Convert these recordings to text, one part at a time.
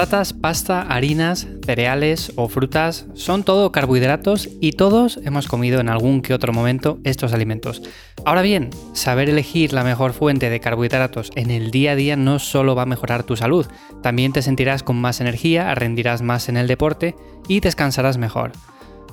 Patatas, pasta, harinas, cereales o frutas son todo carbohidratos y todos hemos comido en algún que otro momento estos alimentos. Ahora bien, saber elegir la mejor fuente de carbohidratos en el día a día no solo va a mejorar tu salud, también te sentirás con más energía, rendirás más en el deporte y descansarás mejor.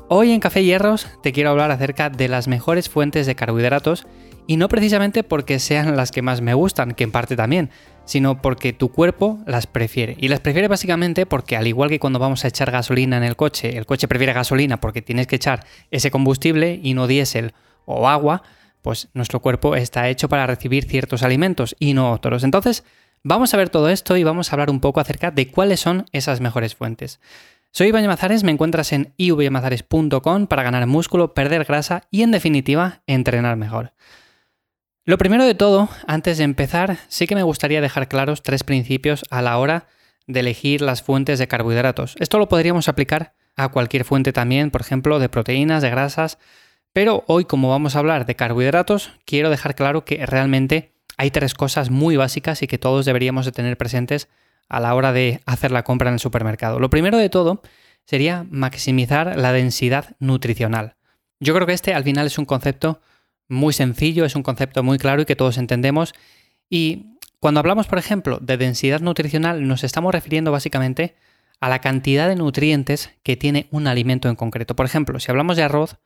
Hoy en Café Hierros te quiero hablar acerca de las mejores fuentes de carbohidratos y no precisamente porque sean las que más me gustan, que en parte también, sino porque tu cuerpo las prefiere. Y las prefiere básicamente porque al igual que cuando vamos a echar gasolina en el coche, el coche prefiere gasolina porque tienes que echar ese combustible y no diésel o agua, pues nuestro cuerpo está hecho para recibir ciertos alimentos y no otros. Entonces, vamos a ver todo esto y vamos a hablar un poco acerca de cuáles son esas mejores fuentes. Soy Iván Yamazares, me encuentras en ivyamazares.com para ganar músculo, perder grasa y en definitiva entrenar mejor. Lo primero de todo, antes de empezar, sí que me gustaría dejar claros tres principios a la hora de elegir las fuentes de carbohidratos. Esto lo podríamos aplicar a cualquier fuente también, por ejemplo, de proteínas, de grasas, pero hoy como vamos a hablar de carbohidratos, quiero dejar claro que realmente hay tres cosas muy básicas y que todos deberíamos de tener presentes a la hora de hacer la compra en el supermercado. Lo primero de todo sería maximizar la densidad nutricional. Yo creo que este al final es un concepto muy sencillo, es un concepto muy claro y que todos entendemos. Y cuando hablamos, por ejemplo, de densidad nutricional, nos estamos refiriendo básicamente a la cantidad de nutrientes que tiene un alimento en concreto. Por ejemplo, si hablamos de arroz,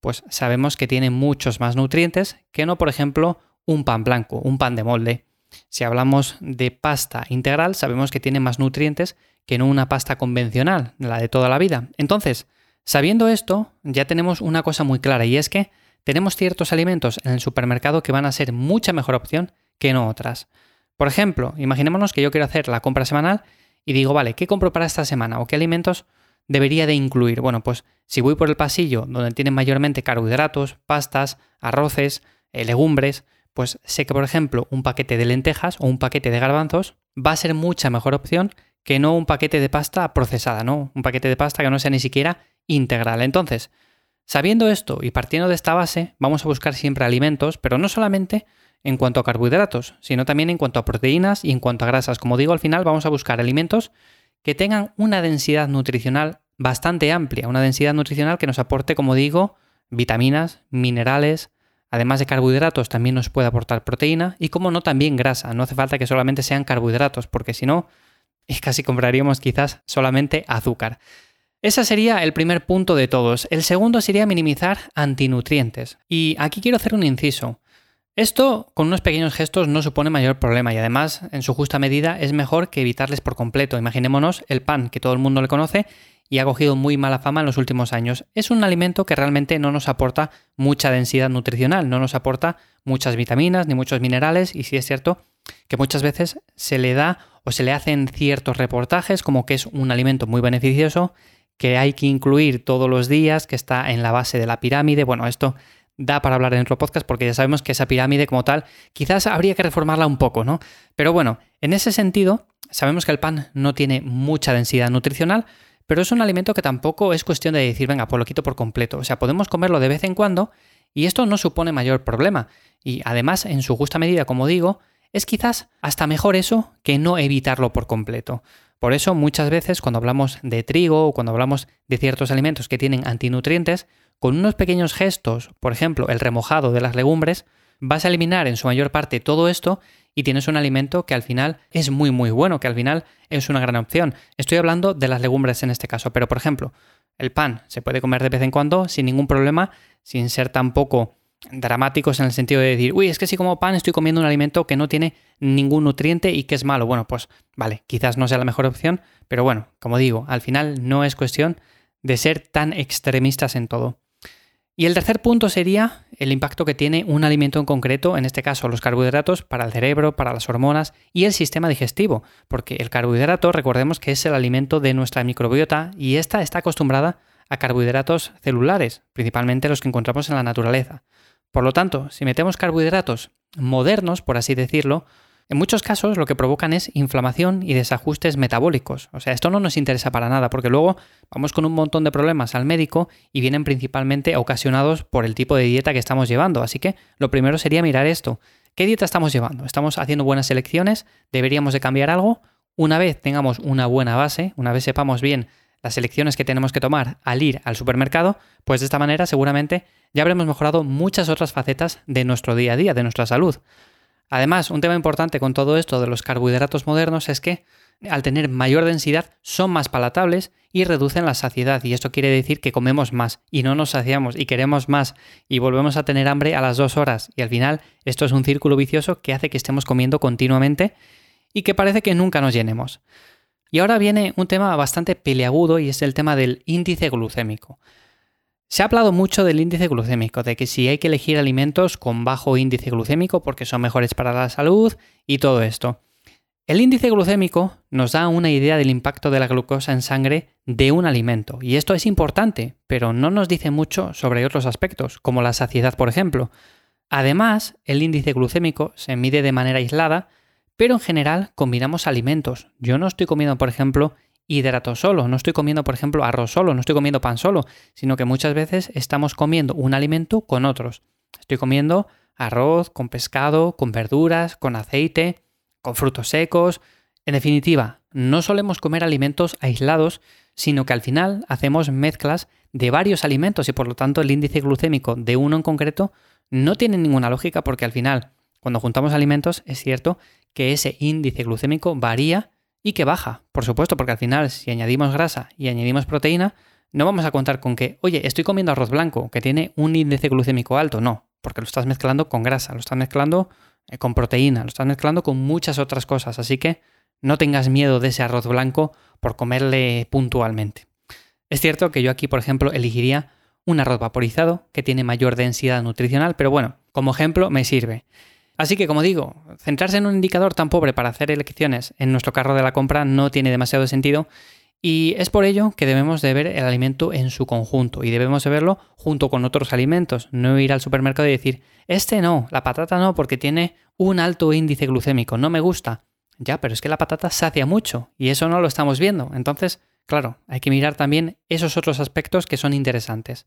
pues sabemos que tiene muchos más nutrientes que no, por ejemplo, un pan blanco, un pan de molde. Si hablamos de pasta integral, sabemos que tiene más nutrientes que no una pasta convencional, la de toda la vida. Entonces, sabiendo esto, ya tenemos una cosa muy clara y es que tenemos ciertos alimentos en el supermercado que van a ser mucha mejor opción que no otras. Por ejemplo, imaginémonos que yo quiero hacer la compra semanal y digo, vale, ¿qué compro para esta semana? ¿O qué alimentos debería de incluir? Bueno, pues si voy por el pasillo donde tienen mayormente carbohidratos, pastas, arroces, eh, legumbres, pues sé que, por ejemplo, un paquete de lentejas o un paquete de garbanzos va a ser mucha mejor opción que no un paquete de pasta procesada, ¿no? Un paquete de pasta que no sea ni siquiera integral. Entonces, Sabiendo esto y partiendo de esta base, vamos a buscar siempre alimentos, pero no solamente en cuanto a carbohidratos, sino también en cuanto a proteínas y en cuanto a grasas. Como digo, al final vamos a buscar alimentos que tengan una densidad nutricional bastante amplia, una densidad nutricional que nos aporte, como digo, vitaminas, minerales, además de carbohidratos también nos puede aportar proteína y como no también grasa, no hace falta que solamente sean carbohidratos, porque si no, casi compraríamos quizás solamente azúcar. Ese sería el primer punto de todos. El segundo sería minimizar antinutrientes. Y aquí quiero hacer un inciso. Esto con unos pequeños gestos no supone mayor problema y además en su justa medida es mejor que evitarles por completo. Imaginémonos el pan que todo el mundo le conoce y ha cogido muy mala fama en los últimos años. Es un alimento que realmente no nos aporta mucha densidad nutricional, no nos aporta muchas vitaminas ni muchos minerales y sí es cierto que muchas veces se le da o se le hacen ciertos reportajes como que es un alimento muy beneficioso que hay que incluir todos los días, que está en la base de la pirámide. Bueno, esto da para hablar en otro podcast porque ya sabemos que esa pirámide como tal quizás habría que reformarla un poco, ¿no? Pero bueno, en ese sentido, sabemos que el pan no tiene mucha densidad nutricional, pero es un alimento que tampoco es cuestión de decir, venga, pues lo quito por completo. O sea, podemos comerlo de vez en cuando y esto no supone mayor problema. Y además, en su justa medida, como digo, es quizás hasta mejor eso que no evitarlo por completo. Por eso muchas veces cuando hablamos de trigo o cuando hablamos de ciertos alimentos que tienen antinutrientes, con unos pequeños gestos, por ejemplo el remojado de las legumbres, vas a eliminar en su mayor parte todo esto y tienes un alimento que al final es muy muy bueno, que al final es una gran opción. Estoy hablando de las legumbres en este caso, pero por ejemplo, el pan se puede comer de vez en cuando sin ningún problema, sin ser tampoco dramáticos en el sentido de decir, uy, es que si como pan estoy comiendo un alimento que no tiene ningún nutriente y que es malo. Bueno, pues vale, quizás no sea la mejor opción, pero bueno, como digo, al final no es cuestión de ser tan extremistas en todo. Y el tercer punto sería el impacto que tiene un alimento en concreto, en este caso los carbohidratos, para el cerebro, para las hormonas y el sistema digestivo, porque el carbohidrato, recordemos que es el alimento de nuestra microbiota y esta está acostumbrada a carbohidratos celulares, principalmente los que encontramos en la naturaleza. Por lo tanto, si metemos carbohidratos modernos, por así decirlo, en muchos casos lo que provocan es inflamación y desajustes metabólicos. O sea, esto no nos interesa para nada porque luego vamos con un montón de problemas al médico y vienen principalmente ocasionados por el tipo de dieta que estamos llevando. Así que lo primero sería mirar esto. ¿Qué dieta estamos llevando? ¿Estamos haciendo buenas elecciones? ¿Deberíamos de cambiar algo? una vez tengamos una buena base, una vez sepamos bien las elecciones que tenemos que tomar al ir al supermercado, pues de esta manera seguramente ya habremos mejorado muchas otras facetas de nuestro día a día, de nuestra salud. Además, un tema importante con todo esto de los carbohidratos modernos es que al tener mayor densidad son más palatables y reducen la saciedad y esto quiere decir que comemos más y no nos saciamos y queremos más y volvemos a tener hambre a las dos horas y al final esto es un círculo vicioso que hace que estemos comiendo continuamente y que parece que nunca nos llenemos. Y ahora viene un tema bastante peleagudo y es el tema del índice glucémico. Se ha hablado mucho del índice glucémico, de que si hay que elegir alimentos con bajo índice glucémico porque son mejores para la salud y todo esto. El índice glucémico nos da una idea del impacto de la glucosa en sangre de un alimento, y esto es importante, pero no nos dice mucho sobre otros aspectos, como la saciedad, por ejemplo. Además, el índice glucémico se mide de manera aislada pero en general combinamos alimentos. Yo no estoy comiendo, por ejemplo, hidratos solo, no estoy comiendo, por ejemplo, arroz solo, no estoy comiendo pan solo, sino que muchas veces estamos comiendo un alimento con otros. Estoy comiendo arroz con pescado, con verduras, con aceite, con frutos secos. En definitiva, no solemos comer alimentos aislados, sino que al final hacemos mezclas de varios alimentos y por lo tanto el índice glucémico de uno en concreto no tiene ninguna lógica porque al final, cuando juntamos alimentos, es cierto que ese índice glucémico varía y que baja, por supuesto, porque al final si añadimos grasa y añadimos proteína, no vamos a contar con que, oye, estoy comiendo arroz blanco que tiene un índice glucémico alto, no, porque lo estás mezclando con grasa, lo estás mezclando eh, con proteína, lo estás mezclando con muchas otras cosas, así que no tengas miedo de ese arroz blanco por comerle puntualmente. Es cierto que yo aquí, por ejemplo, elegiría un arroz vaporizado que tiene mayor densidad nutricional, pero bueno, como ejemplo me sirve. Así que, como digo, centrarse en un indicador tan pobre para hacer elecciones en nuestro carro de la compra no tiene demasiado sentido y es por ello que debemos de ver el alimento en su conjunto y debemos de verlo junto con otros alimentos, no ir al supermercado y decir, este no, la patata no, porque tiene un alto índice glucémico, no me gusta. Ya, pero es que la patata sacia mucho y eso no lo estamos viendo. Entonces, claro, hay que mirar también esos otros aspectos que son interesantes.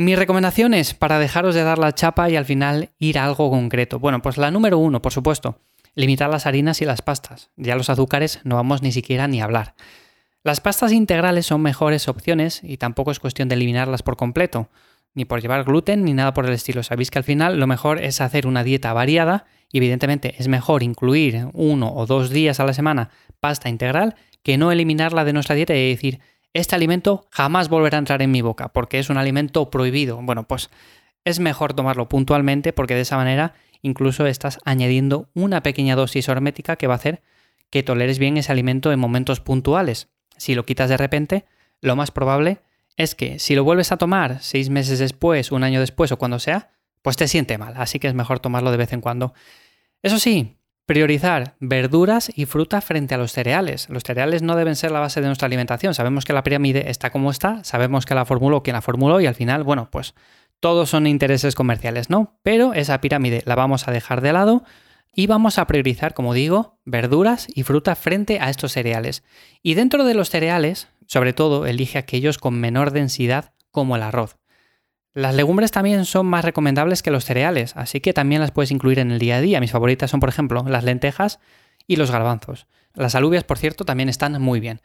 Mis recomendaciones para dejaros de dar la chapa y al final ir a algo concreto. Bueno, pues la número uno, por supuesto, limitar las harinas y las pastas. Ya los azúcares no vamos ni siquiera ni a hablar. Las pastas integrales son mejores opciones y tampoco es cuestión de eliminarlas por completo, ni por llevar gluten ni nada por el estilo. Sabéis que al final lo mejor es hacer una dieta variada y evidentemente es mejor incluir uno o dos días a la semana pasta integral que no eliminarla de nuestra dieta y decir, este alimento jamás volverá a entrar en mi boca porque es un alimento prohibido. Bueno, pues es mejor tomarlo puntualmente porque de esa manera incluso estás añadiendo una pequeña dosis hormética que va a hacer que toleres bien ese alimento en momentos puntuales. Si lo quitas de repente, lo más probable es que si lo vuelves a tomar seis meses después, un año después o cuando sea, pues te siente mal. Así que es mejor tomarlo de vez en cuando. Eso sí, Priorizar verduras y fruta frente a los cereales. Los cereales no deben ser la base de nuestra alimentación. Sabemos que la pirámide está como está, sabemos que la formuló quien la formuló y al final, bueno, pues todos son intereses comerciales, ¿no? Pero esa pirámide la vamos a dejar de lado y vamos a priorizar, como digo, verduras y fruta frente a estos cereales. Y dentro de los cereales, sobre todo, elige aquellos con menor densidad como el arroz. Las legumbres también son más recomendables que los cereales, así que también las puedes incluir en el día a día. Mis favoritas son, por ejemplo, las lentejas y los garbanzos. Las alubias, por cierto, también están muy bien.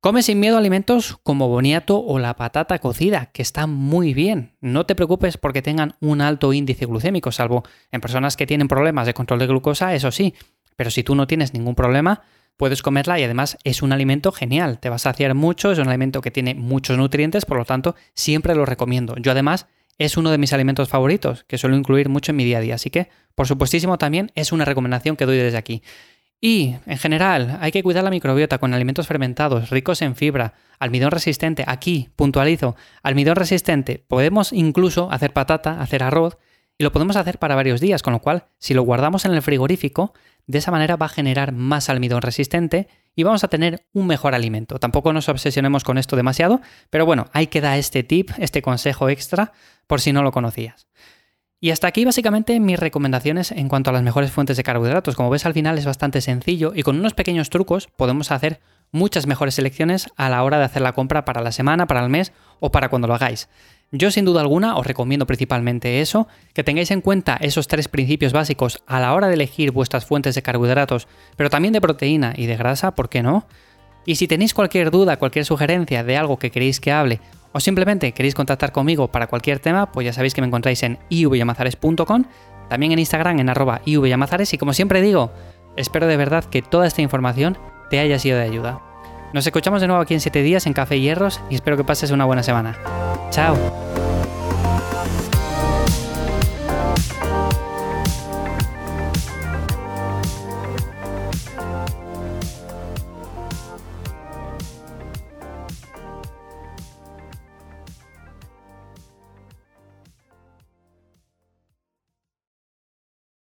Come sin miedo alimentos como boniato o la patata cocida, que están muy bien. No te preocupes porque tengan un alto índice glucémico, salvo en personas que tienen problemas de control de glucosa, eso sí. Pero si tú no tienes ningún problema, puedes comerla y además es un alimento genial, te va a saciar mucho, es un alimento que tiene muchos nutrientes, por lo tanto siempre lo recomiendo. Yo además es uno de mis alimentos favoritos, que suelo incluir mucho en mi día a día, así que por supuestísimo también es una recomendación que doy desde aquí. Y, en general, hay que cuidar la microbiota con alimentos fermentados, ricos en fibra, almidón resistente. Aquí, puntualizo, almidón resistente. Podemos incluso hacer patata, hacer arroz, y lo podemos hacer para varios días, con lo cual, si lo guardamos en el frigorífico, de esa manera va a generar más almidón resistente y vamos a tener un mejor alimento. Tampoco nos obsesionemos con esto demasiado, pero bueno, ahí queda este tip, este consejo extra, por si no lo conocías. Y hasta aquí básicamente mis recomendaciones en cuanto a las mejores fuentes de carbohidratos. Como ves al final es bastante sencillo y con unos pequeños trucos podemos hacer muchas mejores selecciones a la hora de hacer la compra para la semana, para el mes o para cuando lo hagáis. Yo sin duda alguna os recomiendo principalmente eso, que tengáis en cuenta esos tres principios básicos a la hora de elegir vuestras fuentes de carbohidratos, pero también de proteína y de grasa, ¿por qué no? Y si tenéis cualquier duda, cualquier sugerencia de algo que queréis que hable, o simplemente queréis contactar conmigo para cualquier tema, pues ya sabéis que me encontráis en ivyamazares.com, también en Instagram en arroba ivyamazares y como siempre digo, espero de verdad que toda esta información te haya sido de ayuda. Nos escuchamos de nuevo aquí en 7 días en Café Hierros y espero que pases una buena semana. ¡Chao!